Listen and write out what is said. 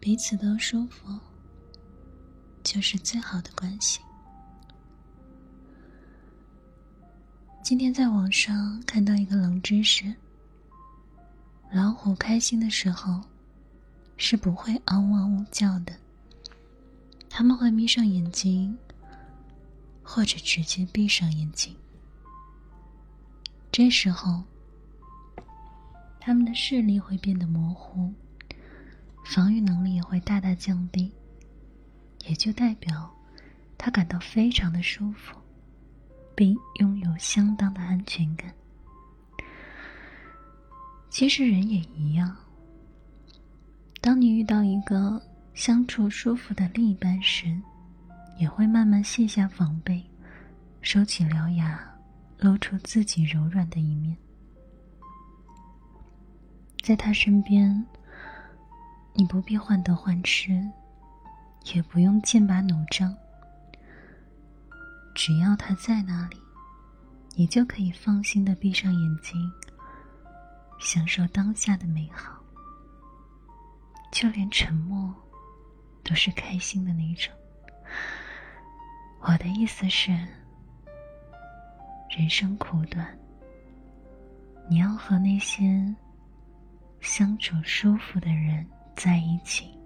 彼此都舒服，就是最好的关系。今天在网上看到一个冷知识：老虎开心的时候是不会嗷嗷呜叫的，他们会眯上眼睛，或者直接闭上眼睛。这时候，他们的视力会变得模糊，防御能力也会大大降低，也就代表他感到非常的舒服。并拥有相当的安全感。其实人也一样。当你遇到一个相处舒服的另一半时，也会慢慢卸下防备，收起獠牙，露出自己柔软的一面。在他身边，你不必患得患失，也不用剑拔弩张。只要他在那里，你就可以放心的闭上眼睛，享受当下的美好。就连沉默，都是开心的那种。我的意思是，人生苦短，你要和那些相处舒服的人在一起。